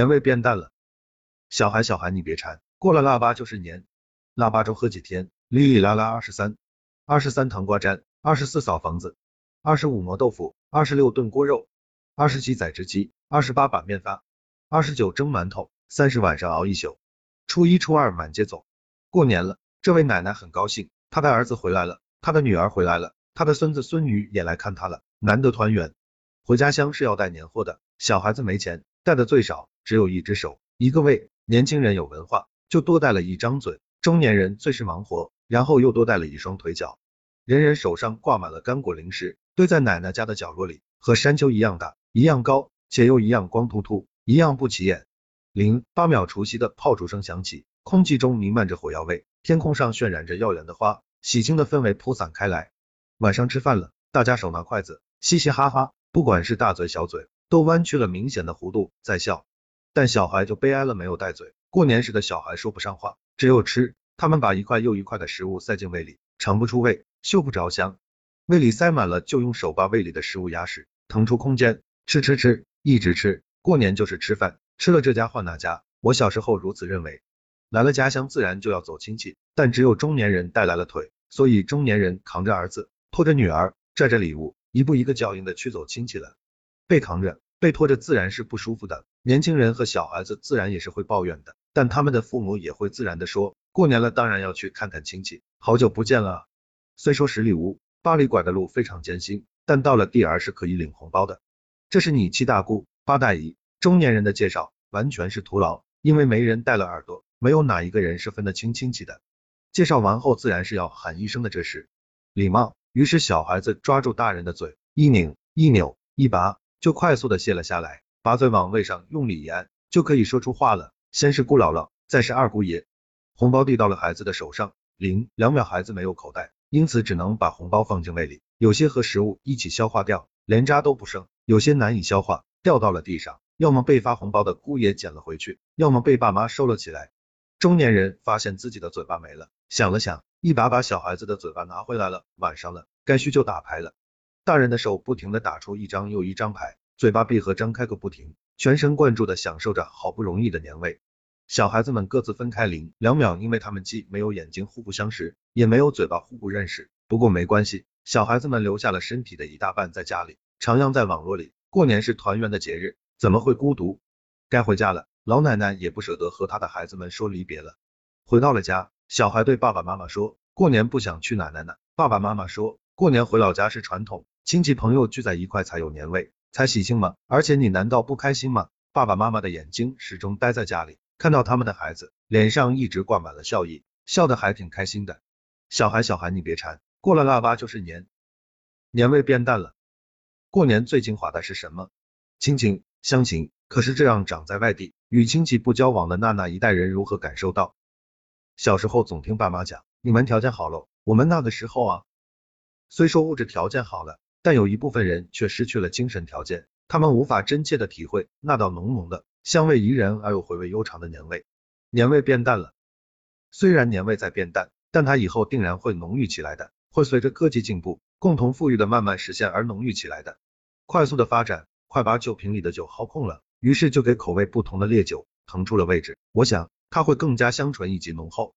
年味变淡了。小孩小孩你别馋，过了腊八就是年。腊八粥喝几天？哩哩啦啦二十三，二十三糖瓜粘，二十四扫房子，二十五磨豆腐，二十六炖锅肉，二十七宰只鸡，二十八把面发，二十九蒸馒头，三十晚上熬一宿，初一初二满街走。过年了，这位奶奶很高兴，她的儿子回来了，她的女儿回来了，她的孙子孙女也来看她了，难得团圆。回家乡是要带年货的，小孩子没钱，带的最少，只有一只手，一个胃。年轻人有文化，就多带了一张嘴。中年人最是忙活，然后又多带了一双腿脚。人人手上挂满了干果零食，堆在奶奶家的角落里，和山丘一样大，一样高，且又一样光秃秃，一样不起眼。零八秒，除夕的炮竹声响起，空气中弥漫着火药味，天空上渲染着耀眼的花，喜庆的氛围铺散开来。晚上吃饭了，大家手拿筷子，嘻嘻哈哈，不管是大嘴小嘴，都弯曲了明显的弧度在笑。但小孩就悲哀了，没有带嘴。过年时的小孩说不上话。只有吃，他们把一块又一块的食物塞进胃里，尝不出味，嗅不着香，胃里塞满了，就用手把胃里的食物压实，腾出空间，吃吃吃，一直吃。过年就是吃饭，吃了这家换那家。我小时候如此认为。来了家乡，自然就要走亲戚，但只有中年人带来了腿，所以中年人扛着儿子，拖着女儿，拽着礼物，一步一个脚印的去走亲戚了。被扛着，被拖着，自然是不舒服的。年轻人和小孩子自然也是会抱怨的。但他们的父母也会自然的说，过年了当然要去看看亲戚，好久不见了。虽说十里屋八里拐的路非常艰辛，但到了地儿是可以领红包的。这是你七大姑八大姨，中年人的介绍完全是徒劳，因为没人带了耳朵，没有哪一个人是分得清亲戚的。介绍完后自然是要喊一声的，这是礼貌。于是小孩子抓住大人的嘴，一拧一扭一拔，就快速的卸了下来，把嘴往胃上用力一按，就可以说出话了。先是姑姥姥，再是二姑爷，红包递到了孩子的手上，零两秒孩子没有口袋，因此只能把红包放进胃里，有些和食物一起消化掉，连渣都不剩，有些难以消化，掉到了地上，要么被发红包的姑爷捡了回去，要么被爸妈收了起来。中年人发现自己的嘴巴没了，想了想，一把把小孩子的嘴巴拿回来了，晚上了，该去就打牌了。大人的手不停的打出一张又一张牌，嘴巴闭合张开个不停。全神贯注的享受着好不容易的年味，小孩子们各自分开零两秒，因为他们既没有眼睛互不相识，也没有嘴巴互不认识。不过没关系，小孩子们留下了身体的一大半在家里，徜徉在网络里。过年是团圆的节日，怎么会孤独？该回家了，老奶奶也不舍得和她的孩子们说离别了。回到了家，小孩对爸爸妈妈说，过年不想去奶奶那。爸爸妈妈说，过年回老家是传统，亲戚朋友聚在一块才有年味。才喜庆吗？而且你难道不开心吗？爸爸妈妈的眼睛始终待在家里，看到他们的孩子，脸上一直挂满了笑意，笑得还挺开心的。小孩小孩你别馋，过了腊八就是年，年味变淡了。过年最精华的是什么？亲情乡情。可是这样长在外地，与亲戚不交往的娜娜一代人如何感受到？小时候总听爸妈讲，你们条件好喽，我们那个时候啊，虽说物质条件好了。但有一部分人却失去了精神条件，他们无法真切的体会那道浓浓的、香味宜人而又回味悠长的年味。年味变淡了，虽然年味在变淡，但它以后定然会浓郁起来的，会随着科技进步，共同富裕的慢慢实现而浓郁起来的。快速的发展，快把酒瓶里的酒耗空了，于是就给口味不同的烈酒腾出了位置。我想，它会更加香醇以及浓厚。